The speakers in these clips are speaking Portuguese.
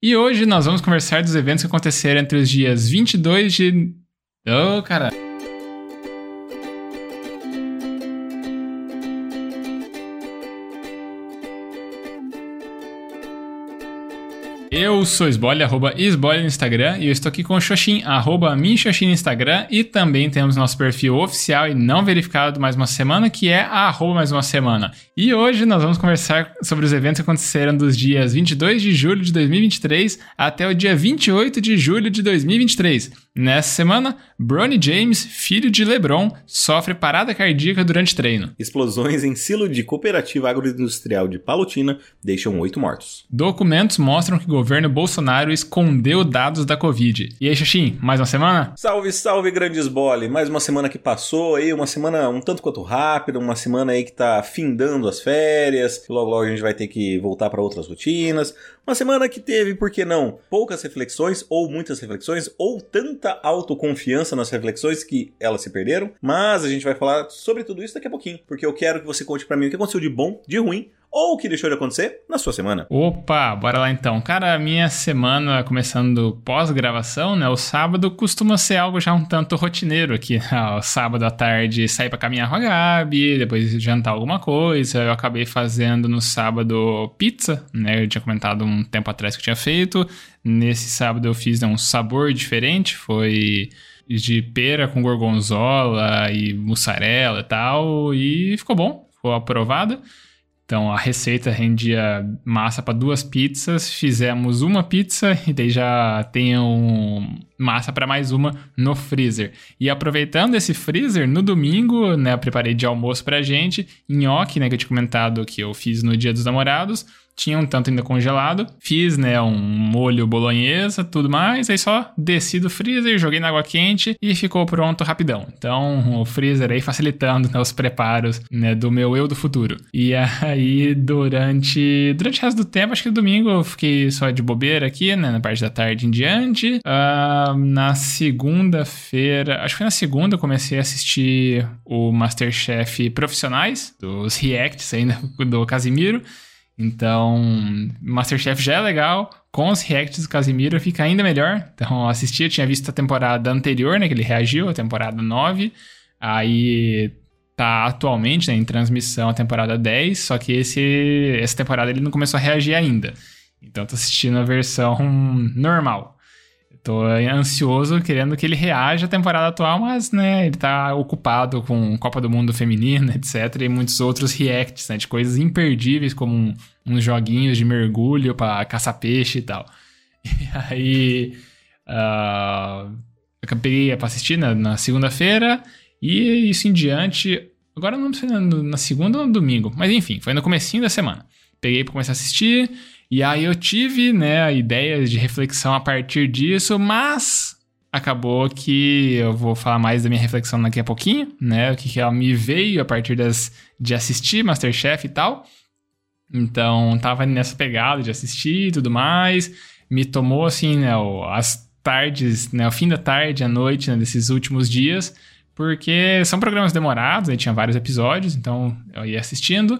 E hoje nós vamos conversar dos eventos que aconteceram entre os dias 22 de. Oh, cara. Eu sou Esbole, arroba Esbole no Instagram, e eu estou aqui com o Xoxin, arroba Minxoxin no Instagram, e também temos nosso perfil oficial e não verificado mais uma semana, que é arroba mais uma semana. E hoje nós vamos conversar sobre os eventos que aconteceram dos dias 22 de julho de 2023 até o dia 28 de julho de 2023. Nessa semana, Bronny James, filho de LeBron, sofre parada cardíaca durante treino. Explosões em silo de cooperativa agroindustrial de Palotina deixam oito mortos. Documentos mostram que o governo Bolsonaro escondeu dados da Covid. E aí, Xaxim, mais uma semana? Salve, salve, grandes bole! Mais uma semana que passou aí, uma semana um tanto quanto rápida, uma semana aí que tá findando as férias, logo logo a gente vai ter que voltar para outras rotinas. Uma semana que teve, por que não, poucas reflexões, ou muitas reflexões, ou tanta autoconfiança nas reflexões que elas se perderam. Mas a gente vai falar sobre tudo isso daqui a pouquinho, porque eu quero que você conte para mim o que aconteceu de bom, de ruim ou o que deixou de acontecer na sua semana. Opa, bora lá então. Cara, a minha semana começando pós-gravação, né? O sábado costuma ser algo já um tanto rotineiro aqui. O sábado à tarde sair para caminhar com a Gabi, depois jantar alguma coisa. Eu acabei fazendo no sábado pizza, né? Eu tinha comentado um tempo atrás que eu tinha feito. Nesse sábado eu fiz né, um sabor diferente, foi de pera com gorgonzola e mussarela e tal, e ficou bom, ficou aprovado. Então a receita rendia massa para duas pizzas, fizemos uma pizza e daí já tem um massa para mais uma no freezer. E aproveitando esse freezer, no domingo, né, eu preparei de almoço pra gente, nhoque, né, que eu tinha comentado que eu fiz no Dia dos Namorados, tinha um tanto ainda congelado. Fiz, né, um molho bolonhesa, tudo mais. Aí só desci do freezer, joguei na água quente e ficou pronto rapidão. Então, o freezer aí facilitando né, os preparos, né, do meu eu do futuro. E aí, durante, durante o resto do tempo, acho que domingo eu fiquei só de bobeira aqui, né, na parte da tarde em diante. Uh, na segunda-feira, acho que foi na segunda, eu comecei a assistir o Masterchef Profissionais, dos reacts ainda do Casimiro. Então, Masterchef já é legal. Com os reacts do Casimiro fica ainda melhor. Então, assisti, eu tinha visto a temporada anterior, né? Que ele reagiu, a temporada 9. Aí tá atualmente né, em transmissão a temporada 10, só que esse, essa temporada ele não começou a reagir ainda. Então, tô assistindo a versão normal. Tô ansioso, querendo que ele reaja à temporada atual, mas, né, ele tá ocupado com Copa do Mundo Feminino, etc. E muitos outros reacts, né, de coisas imperdíveis, como um, uns joguinhos de mergulho para caçar peixe e tal. E aí. Uh, eu peguei pra assistir na, na segunda-feira, e isso em diante. Agora não sei na segunda ou no domingo, mas enfim, foi no comecinho da semana. Peguei pra começar a assistir. E aí eu tive, né, ideias de reflexão a partir disso, mas acabou que eu vou falar mais da minha reflexão daqui a pouquinho, né, o que, que ela me veio a partir das, de assistir Masterchef e tal. Então, tava nessa pegada de assistir e tudo mais. Me tomou, assim, né, as tardes, né, o fim da tarde, a noite, né, desses últimos dias, porque são programas demorados, aí tinha vários episódios, então eu ia assistindo.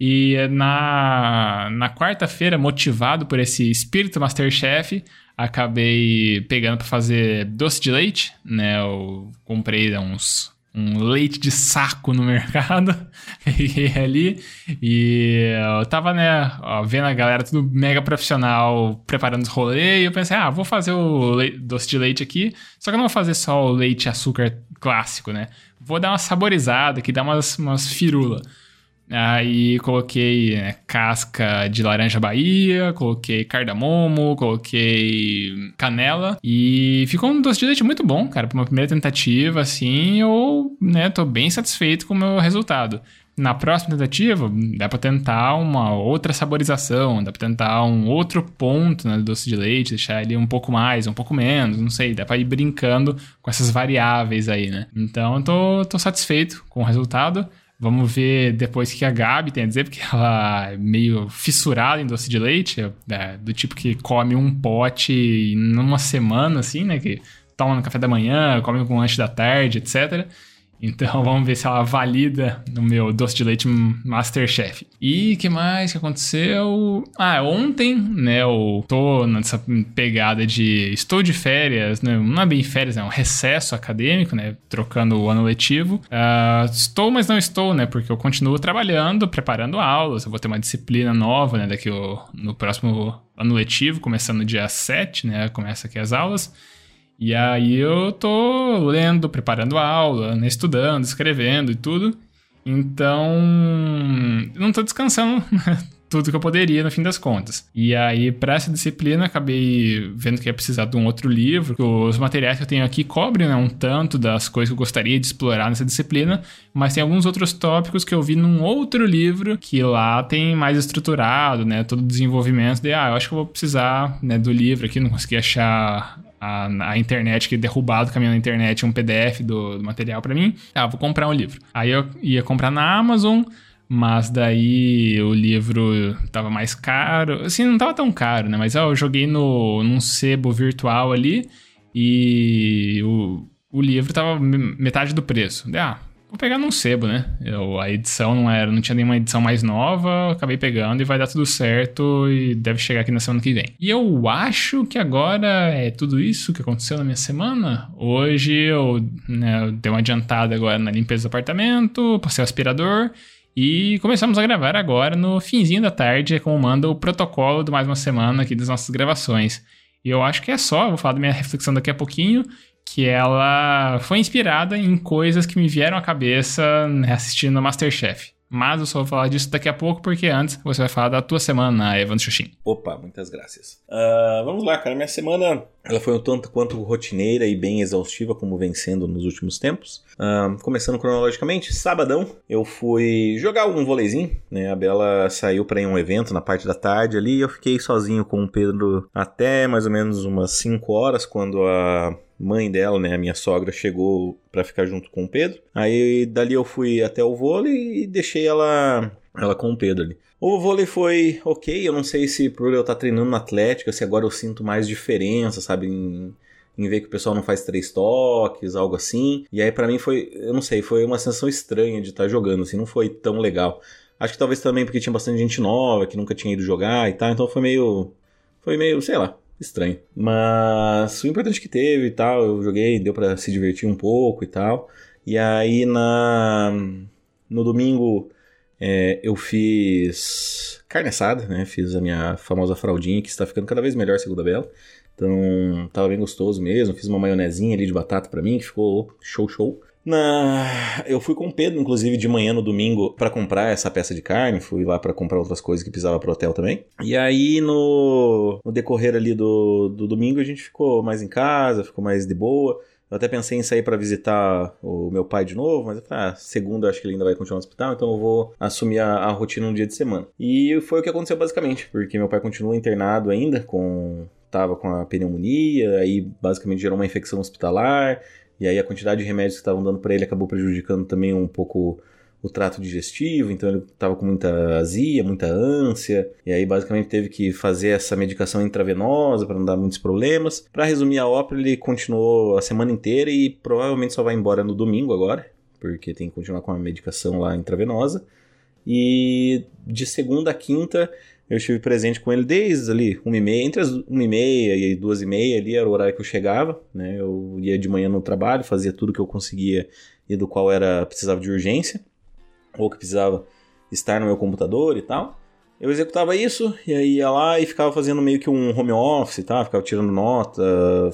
E na, na quarta-feira, motivado por esse espírito Masterchef, acabei pegando para fazer doce de leite, né? Eu comprei uns um leite de saco no mercado, peguei ali e eu tava, né, ó, vendo a galera tudo mega profissional preparando os rolês e eu pensei, ah, vou fazer o doce de leite aqui, só que eu não vou fazer só o leite açúcar clássico, né? Vou dar uma saborizada aqui, dar umas, umas firula. Aí coloquei né, casca de laranja Bahia, coloquei cardamomo, coloquei canela e ficou um doce de leite muito bom, cara, para uma primeira tentativa, assim, eu, né, tô bem satisfeito com o meu resultado. Na próxima tentativa, dá para tentar uma outra saborização, dá para tentar um outro ponto né, do doce de leite, deixar ele um pouco mais, um pouco menos, não sei, dá para ir brincando com essas variáveis aí, né? Então, eu tô, tô satisfeito com o resultado. Vamos ver depois o que a Gabi tem a dizer, porque ela é meio fissurada em doce de leite, é, do tipo que come um pote numa semana, assim, né? Que toma no café da manhã, come com lanche da tarde, etc. Então vamos ver se ela valida no meu doce de leite Masterchef. E que mais que aconteceu? Ah, ontem, né, eu tô nessa pegada de estou de férias, né, não é bem férias, é um recesso acadêmico, né, trocando o ano letivo. Uh, estou, mas não estou, né, porque eu continuo trabalhando, preparando aulas, eu vou ter uma disciplina nova, né, daqui o, no próximo ano letivo, começando dia 7, né, começa aqui as aulas. E aí eu tô lendo, preparando a aula, né, estudando, escrevendo e tudo. Então, não tô descansando tudo que eu poderia no fim das contas. E aí, para essa disciplina, acabei vendo que ia precisar de um outro livro. Os materiais que eu tenho aqui cobrem né, um tanto das coisas que eu gostaria de explorar nessa disciplina, mas tem alguns outros tópicos que eu vi num outro livro que lá tem mais estruturado, né, todo o desenvolvimento de, ah, eu acho que eu vou precisar né, do livro aqui, não consegui achar a, a, internet, que derrubado caminhando na internet um PDF do, do material para mim. Ah, vou comprar um livro. Aí eu ia comprar na Amazon, mas daí o livro tava mais caro. Assim, não tava tão caro, né? Mas ó, eu joguei no, num sebo virtual ali e o, o livro tava metade do preço. Ah, Vou pegar num sebo, né? Eu, a edição não era, não tinha nenhuma edição mais nova, acabei pegando e vai dar tudo certo e deve chegar aqui na semana que vem. E eu acho que agora é tudo isso que aconteceu na minha semana. Hoje eu, né, eu dei uma adiantada agora na limpeza do apartamento, passei o aspirador e começamos a gravar agora no finzinho da tarde, como manda o protocolo de mais uma semana aqui das nossas gravações. E eu acho que é só, vou falar da minha reflexão daqui a pouquinho que ela foi inspirada em coisas que me vieram à cabeça assistindo Masterchef. Mas eu só vou falar disso daqui a pouco, porque antes você vai falar da tua semana, Evan Xuxin. Opa, muitas graças. Uh, vamos lá, cara. Minha semana ela foi um tanto quanto rotineira e bem exaustiva, como vem sendo nos últimos tempos. Uh, começando cronologicamente, sabadão eu fui jogar um voleizinho, né? A Bela saiu para ir um evento na parte da tarde ali e eu fiquei sozinho com o Pedro até mais ou menos umas 5 horas, quando a mãe dela, né, a minha sogra, chegou para ficar junto com o Pedro. Aí dali eu fui até o vôlei e deixei ela, ela com o Pedro ali. O vôlei foi ok, eu não sei se por eu estar tá treinando na Atlética, se agora eu sinto mais diferença, sabe, em, em ver que o pessoal não faz três toques, algo assim. E aí para mim foi, eu não sei, foi uma sensação estranha de estar tá jogando, assim, não foi tão legal. Acho que talvez também porque tinha bastante gente nova que nunca tinha ido jogar e tal, então foi meio foi meio, sei lá, estranho. Mas o importante que teve e tal, eu joguei, deu para se divertir um pouco e tal. E aí na no domingo é, eu fiz carne assada, né? Fiz a minha famosa fraldinha que está ficando cada vez melhor, segundo a Bela. Então, tava bem gostoso mesmo. Fiz uma maionezinha ali de batata para mim, que ficou show show. Na... Eu fui com o Pedro, inclusive, de manhã no domingo para comprar essa peça de carne. Fui lá para comprar outras coisas que precisava pro hotel também. E aí, no, no decorrer ali do, do domingo, a gente ficou mais em casa, ficou mais de boa. Eu até pensei em sair para visitar o meu pai de novo, mas eu falei, ah, segunda acho que ele ainda vai continuar no hospital, então eu vou assumir a, a rotina no dia de semana. E foi o que aconteceu basicamente, porque meu pai continua internado ainda com tava com a pneumonia, aí basicamente gerou uma infecção hospitalar, e aí a quantidade de remédios que estavam dando para ele acabou prejudicando também um pouco o trato digestivo, então ele estava com muita azia, muita ânsia, e aí basicamente teve que fazer essa medicação intravenosa para não dar muitos problemas. Para resumir a ópera, ele continuou a semana inteira e provavelmente só vai embora no domingo agora, porque tem que continuar com a medicação lá intravenosa. E de segunda a quinta eu estive presente com ele desde ali, uma e meia, entre as uma e meia e duas e meia ali era o horário que eu chegava, né? Eu ia de manhã no trabalho, fazia tudo que eu conseguia e do qual era precisava de urgência ou que precisava estar no meu computador e tal. Eu executava isso e aí ia lá e ficava fazendo meio que um home office, tá? Ficava tirando nota,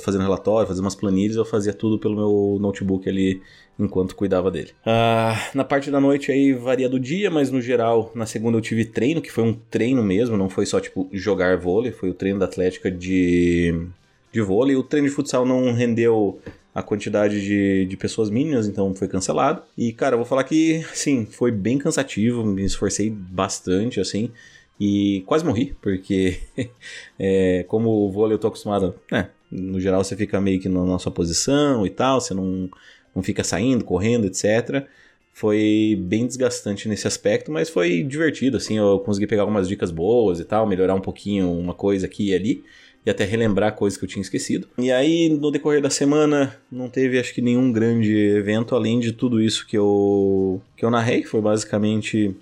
fazendo relatório, fazendo umas planilhas, eu fazia tudo pelo meu notebook ali enquanto cuidava dele. Ah, na parte da noite aí varia do dia, mas no geral, na segunda eu tive treino, que foi um treino mesmo, não foi só tipo jogar vôlei, foi o treino da Atlética de, de vôlei. O treino de futsal não rendeu a quantidade de, de pessoas mínimas, então foi cancelado. E cara, eu vou falar que, sim, foi bem cansativo, me esforcei bastante, assim. E quase morri, porque é, como o vôlei eu tô acostumado, né, no geral você fica meio que na sua posição e tal, você não não fica saindo, correndo, etc. Foi bem desgastante nesse aspecto, mas foi divertido, assim, eu consegui pegar algumas dicas boas e tal, melhorar um pouquinho uma coisa aqui e ali. e até relembrar coisas que eu tinha esquecido. E aí, no decorrer da semana, não teve acho que nenhum grande evento além de tudo isso que eu que eu narrei, foi basicamente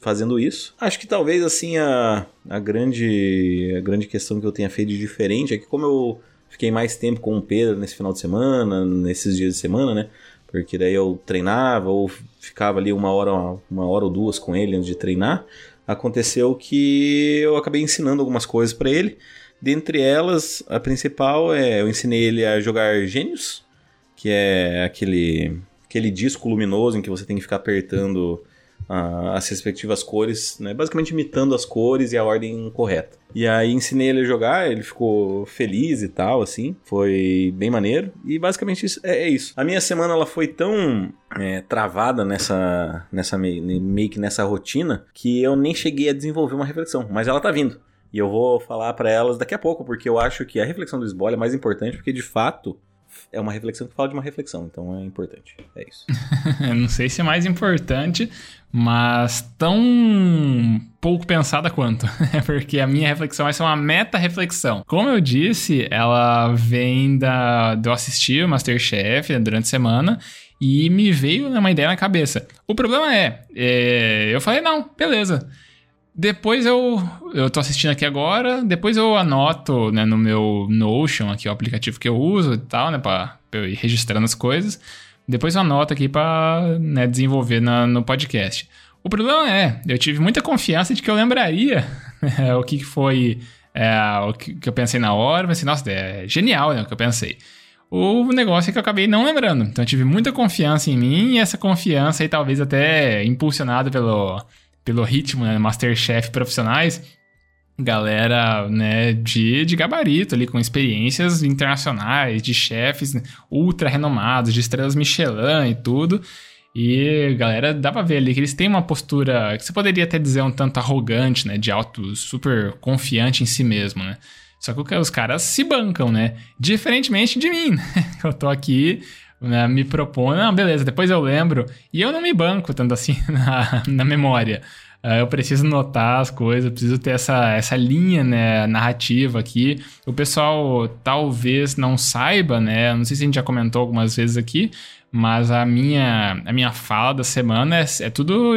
fazendo isso. Acho que talvez assim a, a grande a grande questão que eu tenha feito de diferente é que como eu fiquei mais tempo com o Pedro nesse final de semana, nesses dias de semana, né? Porque daí eu treinava ou ficava ali uma hora, uma hora ou duas com ele antes de treinar. Aconteceu que eu acabei ensinando algumas coisas para ele. Dentre elas, a principal é eu ensinei ele a jogar Gênios, que é aquele aquele disco luminoso em que você tem que ficar apertando as respectivas cores, né? basicamente imitando as cores e a ordem correta. E aí ensinei ele a jogar, ele ficou feliz e tal, assim, foi bem maneiro. E basicamente isso, é, é isso. A minha semana ela foi tão é, travada nessa, nessa meio que nessa rotina que eu nem cheguei a desenvolver uma reflexão, mas ela tá vindo. E eu vou falar para elas daqui a pouco, porque eu acho que a reflexão do Sboll é mais importante, porque de fato é uma reflexão que fala de uma reflexão, então é importante. É isso. não sei se é mais importante, mas tão pouco pensada quanto. Porque a minha reflexão vai ser uma meta-reflexão. Como eu disse, ela vem da, eu assistir o Masterchef durante a semana e me veio uma ideia na cabeça. O problema é, é eu falei, não, beleza. Depois eu, eu tô assistindo aqui agora, depois eu anoto né, no meu Notion, aqui o aplicativo que eu uso e tal, né, pra, eu ir registrando as coisas. Depois eu anoto aqui pra né, desenvolver na, no podcast. O problema é, eu tive muita confiança de que eu lembraria né, o que foi é, o que, que, eu pensei na hora, pensei, nossa, é genial né, o que eu pensei. O negócio é que eu acabei não lembrando. Então eu tive muita confiança em mim e essa confiança aí talvez até impulsionada pelo pelo ritmo, né? Masterchef profissionais, galera, né, de, de gabarito ali, com experiências internacionais, de chefes ultra renomados, de estrelas Michelin e tudo. E galera, dá pra ver ali que eles têm uma postura que você poderia até dizer um tanto arrogante, né? De alto, super confiante em si mesmo, né? Só que os caras se bancam, né? Diferentemente de mim, né? Eu tô aqui né, me propõe, não, beleza, depois eu lembro. E eu não me banco tanto assim na, na memória. Uh, eu preciso notar as coisas, preciso ter essa, essa linha né, narrativa aqui. O pessoal talvez não saiba, né? Não sei se a gente já comentou algumas vezes aqui, mas a minha, a minha fala da semana é, é tudo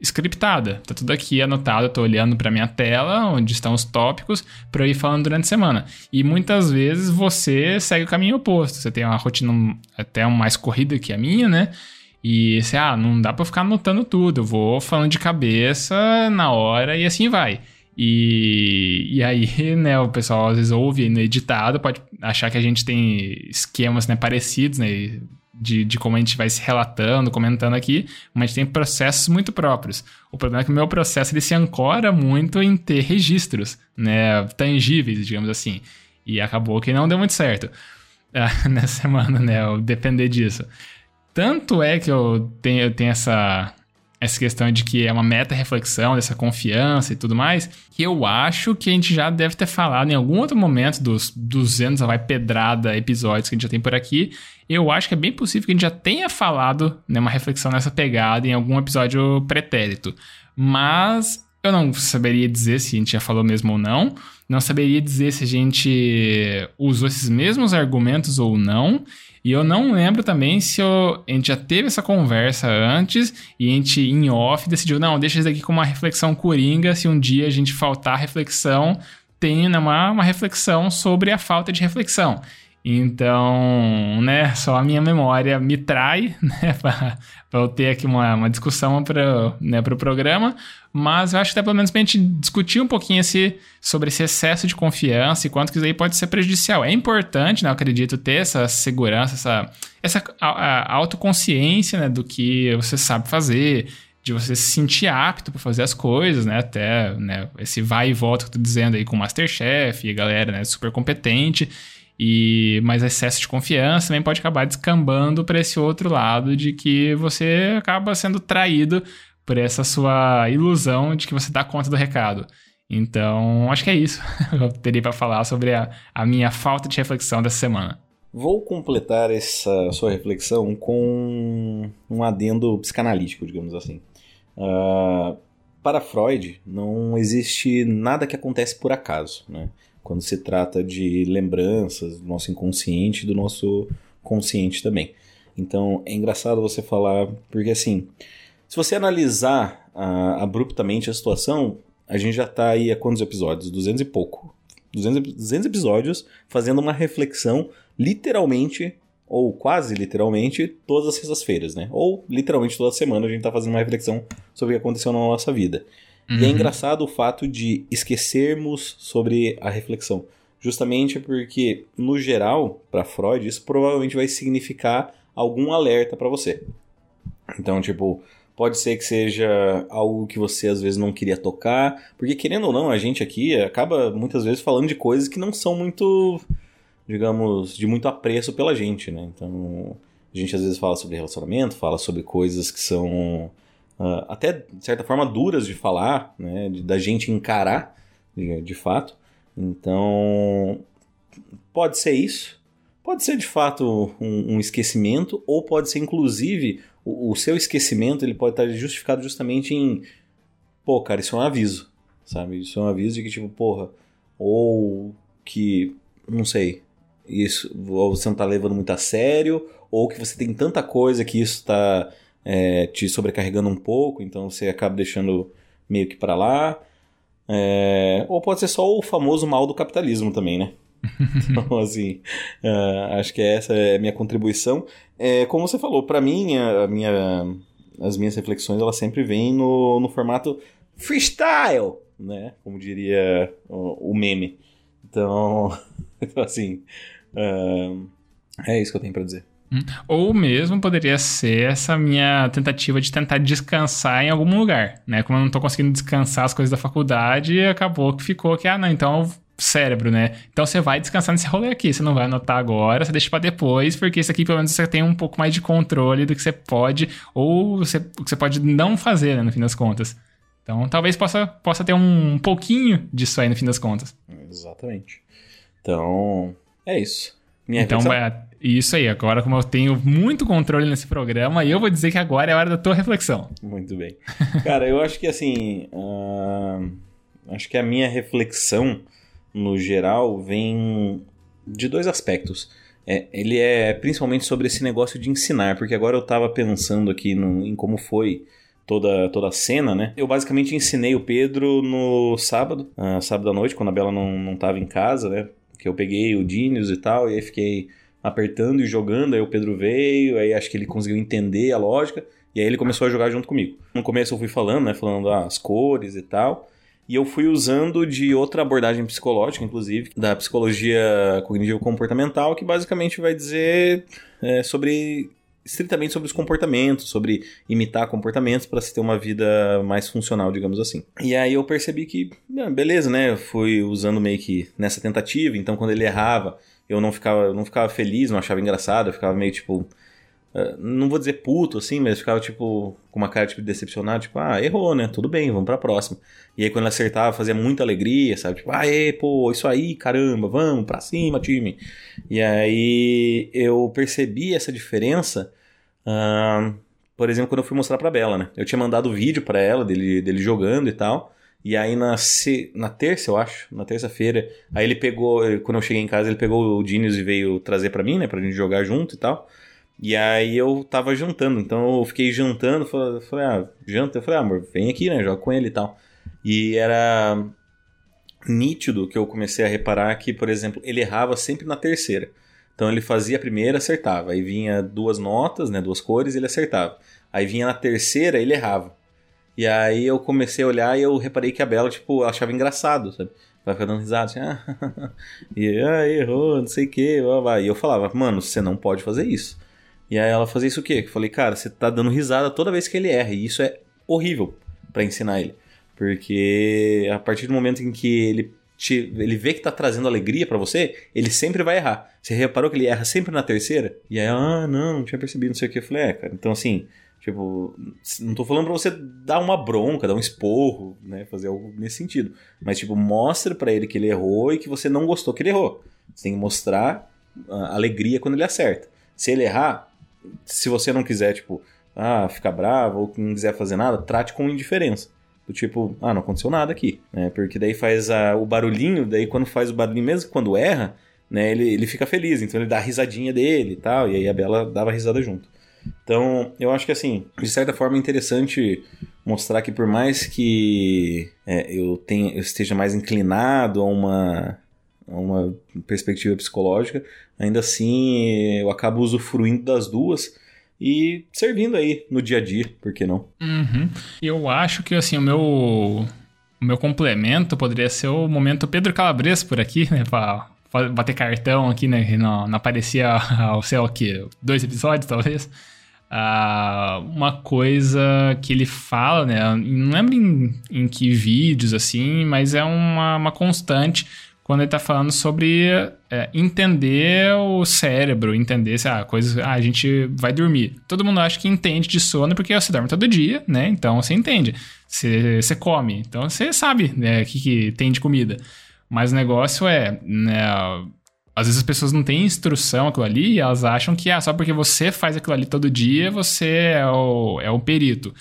scriptada. Tá tudo aqui anotado, eu tô olhando para minha tela, onde estão os tópicos, para eu ir falando durante a semana. E muitas vezes você segue o caminho oposto. Você tem uma rotina até mais corrida que a minha, né? E você, ah, não dá para ficar anotando tudo, eu vou falando de cabeça na hora e assim vai. E, e aí, né, o pessoal às vezes ouve no editado, pode achar que a gente tem esquemas né, parecidos, né? De, de como a gente vai se relatando, comentando aqui, mas tem processos muito próprios. O problema é que o meu processo ele se ancora muito em ter registros, né, tangíveis, digamos assim. E acabou que não deu muito certo uh, nessa semana, né, eu depender disso. Tanto é que eu tenho, eu tenho essa, essa questão de que é uma meta-reflexão, dessa confiança e tudo mais, que eu acho que a gente já deve ter falado em algum outro momento dos 200, vai pedrada episódios que a gente já tem por aqui. Eu acho que é bem possível que a gente já tenha falado né, uma reflexão nessa pegada em algum episódio pretérito. Mas eu não saberia dizer se a gente já falou mesmo ou não. Não saberia dizer se a gente usou esses mesmos argumentos ou não. E eu não lembro também se eu, a gente já teve essa conversa antes e a gente, em off, decidiu, não, deixa isso aqui como uma reflexão coringa. Se um dia a gente faltar reflexão, tem né, uma, uma reflexão sobre a falta de reflexão. Então, né, só a minha memória me trai, né, para eu ter aqui uma, uma discussão para né, o pro programa, mas eu acho que até pelo menos a gente discutir um pouquinho esse, sobre esse excesso de confiança e quanto que isso aí pode ser prejudicial. É importante, né, eu acredito, ter essa segurança, essa, essa a, a autoconsciência né, do que você sabe fazer, de você se sentir apto para fazer as coisas, né? Até né, esse vai e volta que eu tô dizendo aí com o Masterchef e a galera né, super competente. E mas excesso de confiança também pode acabar descambando para esse outro lado de que você acaba sendo traído por essa sua ilusão de que você dá conta do recado. Então, acho que é isso. Eu teria para falar sobre a, a minha falta de reflexão dessa semana. Vou completar essa sua reflexão com um adendo psicanalítico, digamos assim. Uh, para Freud, não existe nada que acontece por acaso. Né? Quando se trata de lembranças do nosso inconsciente e do nosso consciente também. Então é engraçado você falar, porque assim, se você analisar ah, abruptamente a situação, a gente já está aí há quantos episódios? 200 e pouco. 200, 200 episódios fazendo uma reflexão literalmente ou quase literalmente, todas as sextas-feiras, né? Ou literalmente toda semana a gente tá fazendo uma reflexão sobre o que aconteceu na nossa vida. Uhum. E é uhum. engraçado o fato de esquecermos sobre a reflexão. Justamente porque, no geral, para Freud, isso provavelmente vai significar algum alerta para você. Então, tipo, pode ser que seja algo que você às vezes não queria tocar, porque querendo ou não, a gente aqui acaba muitas vezes falando de coisas que não são muito digamos, de muito apreço pela gente, né? Então, a gente às vezes fala sobre relacionamento, fala sobre coisas que são uh, até, de certa forma, duras de falar, né? De, da gente encarar, de, de fato. Então, pode ser isso. Pode ser, de fato, um, um esquecimento, ou pode ser, inclusive, o, o, seu esquecimento ele pode estar justificado justamente em pô, cara, isso é um aviso, sabe? Isso é um aviso de que, tipo, porra, ou que, não sei, isso você não está levando muito a sério, ou que você tem tanta coisa que isso está é, te sobrecarregando um pouco, então você acaba deixando meio que para lá. É, ou pode ser só o famoso mal do capitalismo também, né? então, assim, uh, acho que essa é a minha contribuição. É, como você falou, para mim, a minha, as minhas reflexões elas sempre vêm no, no formato freestyle, né? Como diria o, o meme. Então, então assim, Uh, é isso que eu tenho para dizer. Hum. Ou mesmo poderia ser essa minha tentativa de tentar descansar em algum lugar, né? Como eu não tô conseguindo descansar as coisas da faculdade, acabou que ficou que, ah, não, então cérebro, né? Então você vai descansar nesse rolê aqui, você não vai anotar agora, você deixa para depois, porque isso aqui pelo menos você tem um pouco mais de controle do que você pode ou você, o que você pode não fazer, né, no fim das contas. Então talvez possa, possa ter um pouquinho disso aí no fim das contas. Exatamente. Então, é isso. Minha então, isso aí. Agora, como eu tenho muito controle nesse programa, eu vou dizer que agora é a hora da tua reflexão. Muito bem. Cara, eu acho que assim. Uh, acho que a minha reflexão, no geral, vem de dois aspectos. É, ele é principalmente sobre esse negócio de ensinar, porque agora eu tava pensando aqui no, em como foi toda, toda a cena, né? Eu basicamente ensinei o Pedro no sábado, uh, sábado à noite, quando a Bela não, não tava em casa, né? que eu peguei o Dinius e tal, e aí fiquei apertando e jogando, aí o Pedro veio, aí acho que ele conseguiu entender a lógica, e aí ele começou a jogar junto comigo. No começo eu fui falando, né, falando ah, as cores e tal, e eu fui usando de outra abordagem psicológica, inclusive, da psicologia cognitivo-comportamental, que basicamente vai dizer é, sobre estritamente sobre os comportamentos, sobre imitar comportamentos para se ter uma vida mais funcional, digamos assim. E aí eu percebi que, ah, beleza, né? Eu fui usando meio que nessa tentativa, então quando ele errava, eu não ficava, eu não ficava feliz, não achava engraçado, eu ficava meio tipo. Uh, não vou dizer puto assim, mas ficava tipo com uma cara tipo decepcionado, tipo, ah, errou, né? Tudo bem, vamos pra próxima. E aí quando ele acertava, fazia muita alegria, sabe? Tipo, aê, pô, isso aí, caramba, vamos pra cima, time. E aí eu percebi essa diferença Uh, por exemplo, quando eu fui mostrar pra Bela, né? Eu tinha mandado vídeo para ela dele, dele jogando e tal. E aí na, se, na terça, eu acho, na terça-feira, aí ele pegou, quando eu cheguei em casa, ele pegou o Genius e veio trazer para mim, né, pra gente jogar junto e tal. E aí eu tava jantando, então eu fiquei jantando, falei ah, janta, eu falei, ah, amor, vem aqui, né, joga com ele e tal. E era nítido que eu comecei a reparar que, por exemplo, ele errava sempre na terceira. Então ele fazia a primeira, acertava. Aí vinha duas notas, né, duas cores, ele acertava. Aí vinha na terceira, ele errava. E aí eu comecei a olhar e eu reparei que a Bela, tipo, achava engraçado, sabe? Vai ficar dando risada, assim, ah, e ah, errou, não sei o que, e eu falava, mano, você não pode fazer isso. E aí ela fazia isso o quê? Eu falei, cara, você tá dando risada toda vez que ele erra, e isso é horrível para ensinar ele. Porque a partir do momento em que ele te, ele vê que tá trazendo alegria para você, ele sempre vai errar. Você reparou que ele erra sempre na terceira? E aí, ah, não, não tinha percebido, não sei o que. Eu falei, é, cara, então assim, tipo, não tô falando pra você dar uma bronca, dar um esporro, né, fazer algo nesse sentido. Mas, tipo, mostra para ele que ele errou e que você não gostou que ele errou. Você tem que mostrar alegria quando ele acerta. Se ele errar, se você não quiser, tipo, ah, ficar bravo ou não quiser fazer nada, trate com indiferença. Do tipo, ah, não aconteceu nada aqui, né? Porque daí faz a, o barulhinho, daí quando faz o barulhinho, mesmo quando erra, né, ele, ele fica feliz, então ele dá a risadinha dele e tal, e aí a Bela dava risada junto. Então, eu acho que assim, de certa forma é interessante mostrar que por mais que é, eu, tenha, eu esteja mais inclinado a uma, a uma perspectiva psicológica, ainda assim eu acabo usufruindo das duas e servindo aí no dia a dia, por que não? Uhum. Eu acho que assim, o meu, o meu complemento poderia ser o momento Pedro Calabres por aqui, né? Pra bater cartão aqui, né? Não, não aparecia ao céu aqui, dois episódios, talvez. Uh, uma coisa que ele fala, né? Não lembro em, em que vídeos assim, mas é uma, uma constante quando ele está falando sobre é, entender o cérebro, entender se ah, coisas, ah, a gente vai dormir. Todo mundo acha que entende de sono porque você dorme todo dia, né? Então você entende. Você, você come, então você sabe né, o que, que tem de comida. Mas o negócio é, né, às vezes as pessoas não têm instrução aquilo ali e elas acham que ah, só porque você faz aquilo ali todo dia, você é o, é o perito.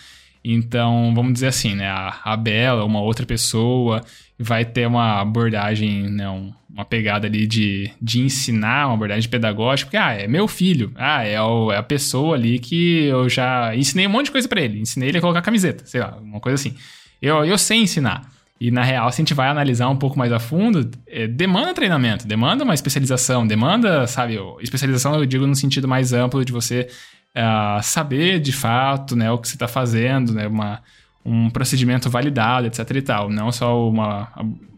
Então, vamos dizer assim, né? A, a Bela, uma outra pessoa, vai ter uma abordagem, né? Um, uma pegada ali de, de ensinar, uma abordagem pedagógica, porque, ah, é meu filho, ah, é, o, é a pessoa ali que eu já ensinei um monte de coisa para ele, ensinei ele a colocar camiseta, sei lá, uma coisa assim. Eu, eu sei ensinar. E na real, se a gente vai analisar um pouco mais a fundo, é, demanda treinamento, demanda uma especialização, demanda, sabe, especialização eu digo no sentido mais amplo de você uh, saber de fato né, o que você está fazendo, né, uma, um procedimento validado, etc e tal, não só uma,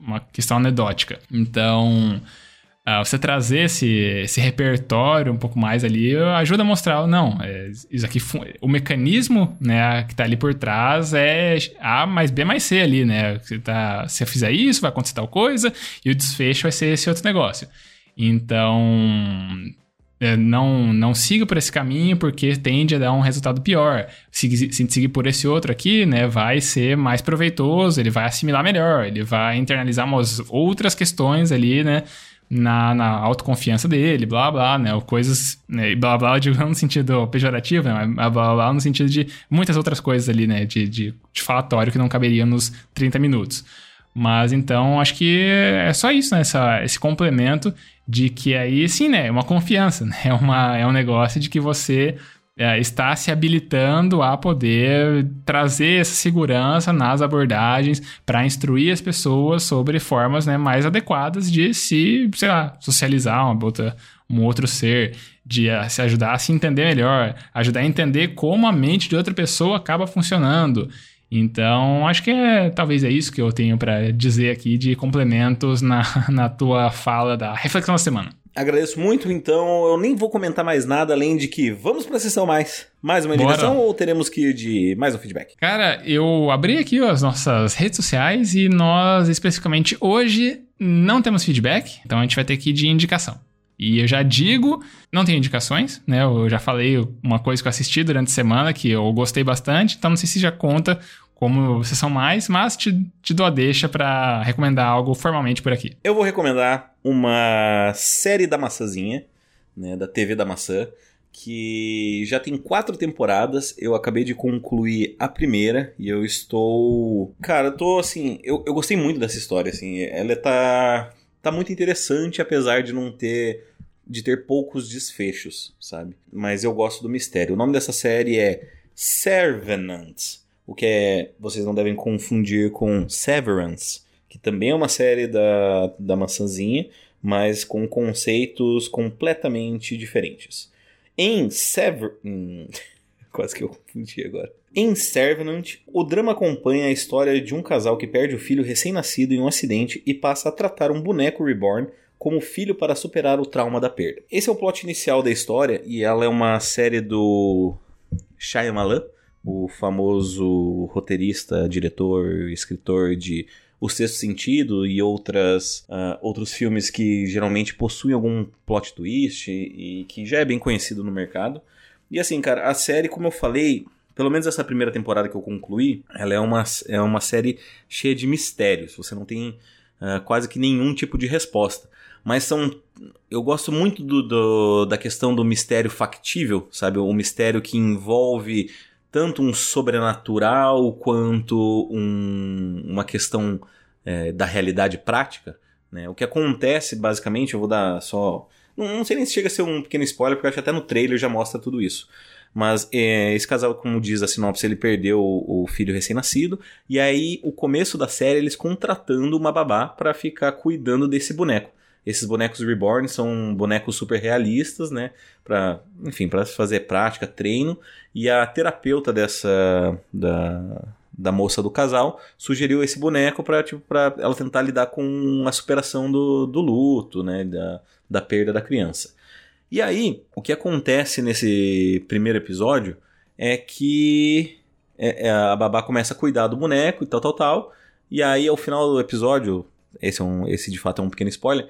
uma questão anedótica. Então, uh, você trazer esse, esse repertório um pouco mais ali ajuda a mostrar, não, é, isso aqui, o mecanismo né, que está ali por trás é A mais B mais C ali, né? Você tá, se eu fizer isso, vai acontecer tal coisa, e o desfecho vai ser esse outro negócio. Então, é, não, não siga por esse caminho porque tende a dar um resultado pior. Se, se seguir por esse outro aqui, né, vai ser mais proveitoso, ele vai assimilar melhor, ele vai internalizar umas outras questões ali, né, na, na autoconfiança dele, blá blá, né, coisas, né, blá blá, digo não no sentido pejorativo, né, mas blá blá no sentido de muitas outras coisas ali, né, de, de, de falatório que não caberia nos 30 minutos. Mas então acho que é só isso, né? Essa, esse complemento de que aí sim, né? É uma confiança, né? É, uma, é um negócio de que você é, está se habilitando a poder trazer essa segurança nas abordagens para instruir as pessoas sobre formas né, mais adequadas de se, sei lá, socializar uma outra, um outro ser, de uh, se ajudar a se entender melhor, ajudar a entender como a mente de outra pessoa acaba funcionando. Então, acho que é talvez é isso que eu tenho para dizer aqui de complementos na, na tua fala da reflexão da semana. Agradeço muito, então eu nem vou comentar mais nada além de que vamos para a sessão mais. Mais uma indicação Bora. ou teremos que ir de mais um feedback? Cara, eu abri aqui as nossas redes sociais e nós especificamente hoje não temos feedback, então a gente vai ter que ir de indicação. E eu já digo, não tenho indicações, né? Eu já falei uma coisa que eu assisti durante a semana que eu gostei bastante, então não sei se já conta como sessão mais, mas te, te dou a deixa para recomendar algo formalmente por aqui. Eu vou recomendar uma série da maçãzinha, né, da TV da maçã, que já tem quatro temporadas. Eu acabei de concluir a primeira e eu estou. Cara, eu tô assim. Eu, eu gostei muito dessa história, assim. Ela tá tá muito interessante, apesar de não ter de ter poucos desfechos, sabe? Mas eu gosto do mistério. O nome dessa série é Servenant, o que é vocês não devem confundir com Severance, que também é uma série da, da maçãzinha, mas com conceitos completamente diferentes. Em Sever... Hum, quase que eu confundi agora. Em Servant, o drama acompanha a história de um casal que perde o filho recém-nascido em um acidente e passa a tratar um boneco reborn como filho para superar o trauma da perda. Esse é o plot inicial da história e ela é uma série do Shyamalan, o famoso roteirista, diretor, escritor de O Sexto Sentido e outras, uh, outros filmes que geralmente possuem algum plot twist e, e que já é bem conhecido no mercado. E assim, cara, a série, como eu falei, pelo menos essa primeira temporada que eu concluí, ela é uma, é uma série cheia de mistérios. Você não tem uh, quase que nenhum tipo de resposta. Mas são. Eu gosto muito do, do, da questão do mistério factível, sabe? O mistério que envolve tanto um sobrenatural quanto um, uma questão é, da realidade prática. Né? O que acontece, basicamente, eu vou dar só. Não, não, sei nem se chega a ser um pequeno spoiler, porque acho que até no trailer já mostra tudo isso. Mas é, esse casal, como diz a sinopse, ele perdeu o, o filho recém-nascido. E aí, o começo da série, eles contratando uma babá para ficar cuidando desse boneco. Esses bonecos reborn são bonecos super realistas, né? Para, enfim, para fazer prática, treino. E a terapeuta dessa da, da moça do casal sugeriu esse boneco para tipo, ela tentar lidar com a superação do, do luto, né? Da, da perda da criança. E aí, o que acontece nesse primeiro episódio é que é, é, a babá começa a cuidar do boneco e tal, tal, tal. E aí, ao final do episódio, esse, é um, esse de fato é um pequeno spoiler,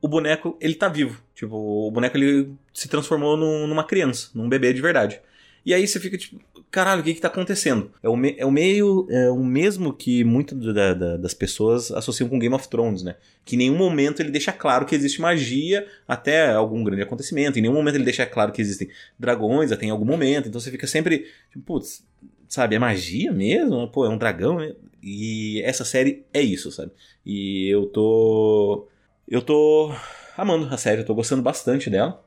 o boneco, ele tá vivo. Tipo, o boneco, ele se transformou num, numa criança, num bebê de verdade. E aí você fica tipo, caralho, o que que tá acontecendo? É o, me, é o meio, é o mesmo que muitas da, da, das pessoas associam com Game of Thrones, né? Que em nenhum momento ele deixa claro que existe magia até algum grande acontecimento, em nenhum momento ele deixa claro que existem dragões até em algum momento, então você fica sempre, tipo, putz, sabe, é magia mesmo? Pô, é um dragão? E essa série é isso, sabe? E eu tô... Eu tô amando a série, eu tô gostando bastante dela.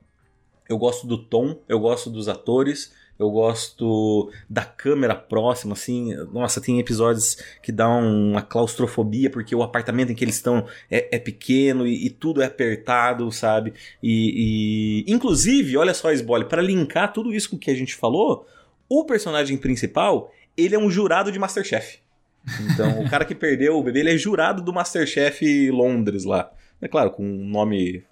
Eu gosto do tom, eu gosto dos atores, eu gosto da câmera próxima, assim. Nossa, tem episódios que dão uma claustrofobia, porque o apartamento em que eles estão é, é pequeno e, e, tudo é apertado, sabe? E, e... inclusive, olha só, Sbole, para linkar tudo isso com o que a gente falou, o personagem principal, ele é um jurado de Masterchef. Então, o cara que perdeu o bebê, ele é jurado do Masterchef Londres lá. É claro, com um nome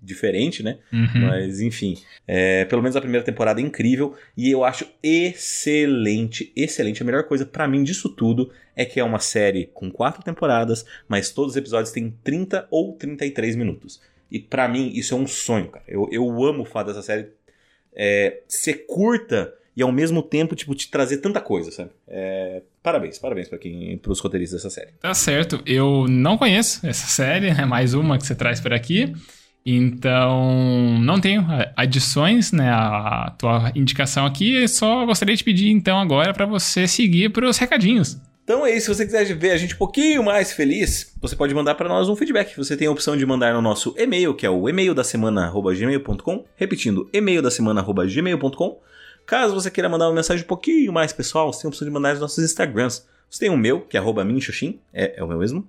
diferente, né? Uhum. Mas enfim, é, pelo menos a primeira temporada é incrível e eu acho excelente, excelente. A melhor coisa para mim disso tudo é que é uma série com quatro temporadas, mas todos os episódios têm 30 ou 33 minutos. E para mim isso é um sonho, cara. Eu, eu amo o fato dessa série é, ser curta e ao mesmo tempo tipo te trazer tanta coisa, sabe? É, parabéns, parabéns para quem, para os roteiristas dessa série. Tá certo. Eu não conheço essa série, é mais uma que você traz por aqui. Então, não tenho adições, né? A tua indicação aqui. Só gostaria de pedir, então, agora para você seguir para os recadinhos. Então é isso, se você quiser ver a gente um pouquinho mais feliz, você pode mandar para nós um feedback. Você tem a opção de mandar no nosso e-mail, que é o e-mail da semana@gmail.com, repetindo, e-mail da semana@gmail.com. Caso você queira mandar uma mensagem um pouquinho mais pessoal, você tem a opção de mandar nos nossos Instagrams. Você tem o meu, que é arroba minxoxin, é, é o meu mesmo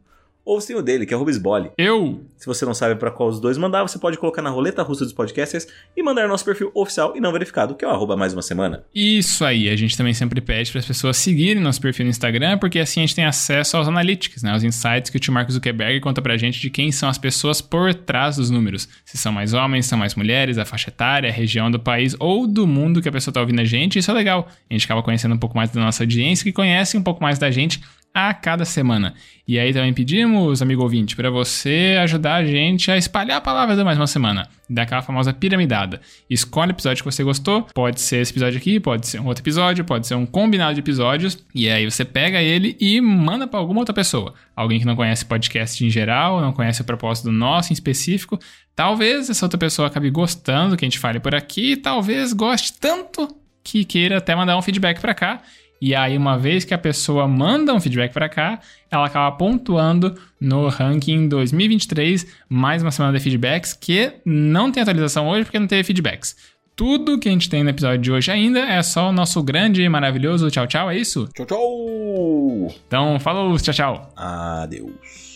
ou você tem o dele, que é Rubens Bole. Eu! Se você não sabe para qual os dois mandar, você pode colocar na roleta russa dos podcasters e mandar no nosso perfil oficial e não verificado, que é o arroba mais uma semana. Isso aí, a gente também sempre pede para as pessoas seguirem nosso perfil no Instagram, porque assim a gente tem acesso aos analytics, né? Aos insights que o tio Marcos Zuckerberg conta pra gente de quem são as pessoas por trás dos números. Se são mais homens, são mais mulheres, a faixa etária, a região do país ou do mundo que a pessoa tá ouvindo a gente. Isso é legal. A gente acaba conhecendo um pouco mais da nossa audiência, que conhece um pouco mais da gente a cada semana. E aí também pedimos, amigo ouvinte, para você ajudar a gente a espalhar a palavra da mais uma semana, daquela famosa piramidada. Escolhe o episódio que você gostou, pode ser esse episódio aqui, pode ser um outro episódio, pode ser um combinado de episódios, e aí você pega ele e manda para alguma outra pessoa. Alguém que não conhece podcast em geral, não conhece o propósito do nosso em específico, talvez essa outra pessoa acabe gostando que a gente fale por aqui, talvez goste tanto que queira até mandar um feedback para cá e aí, uma vez que a pessoa manda um feedback para cá, ela acaba pontuando no ranking 2023, mais uma semana de feedbacks, que não tem atualização hoje porque não teve feedbacks. Tudo que a gente tem no episódio de hoje ainda é só o nosso grande e maravilhoso tchau, tchau, é isso? Tchau, tchau! Então, falou, tchau, tchau. Adeus.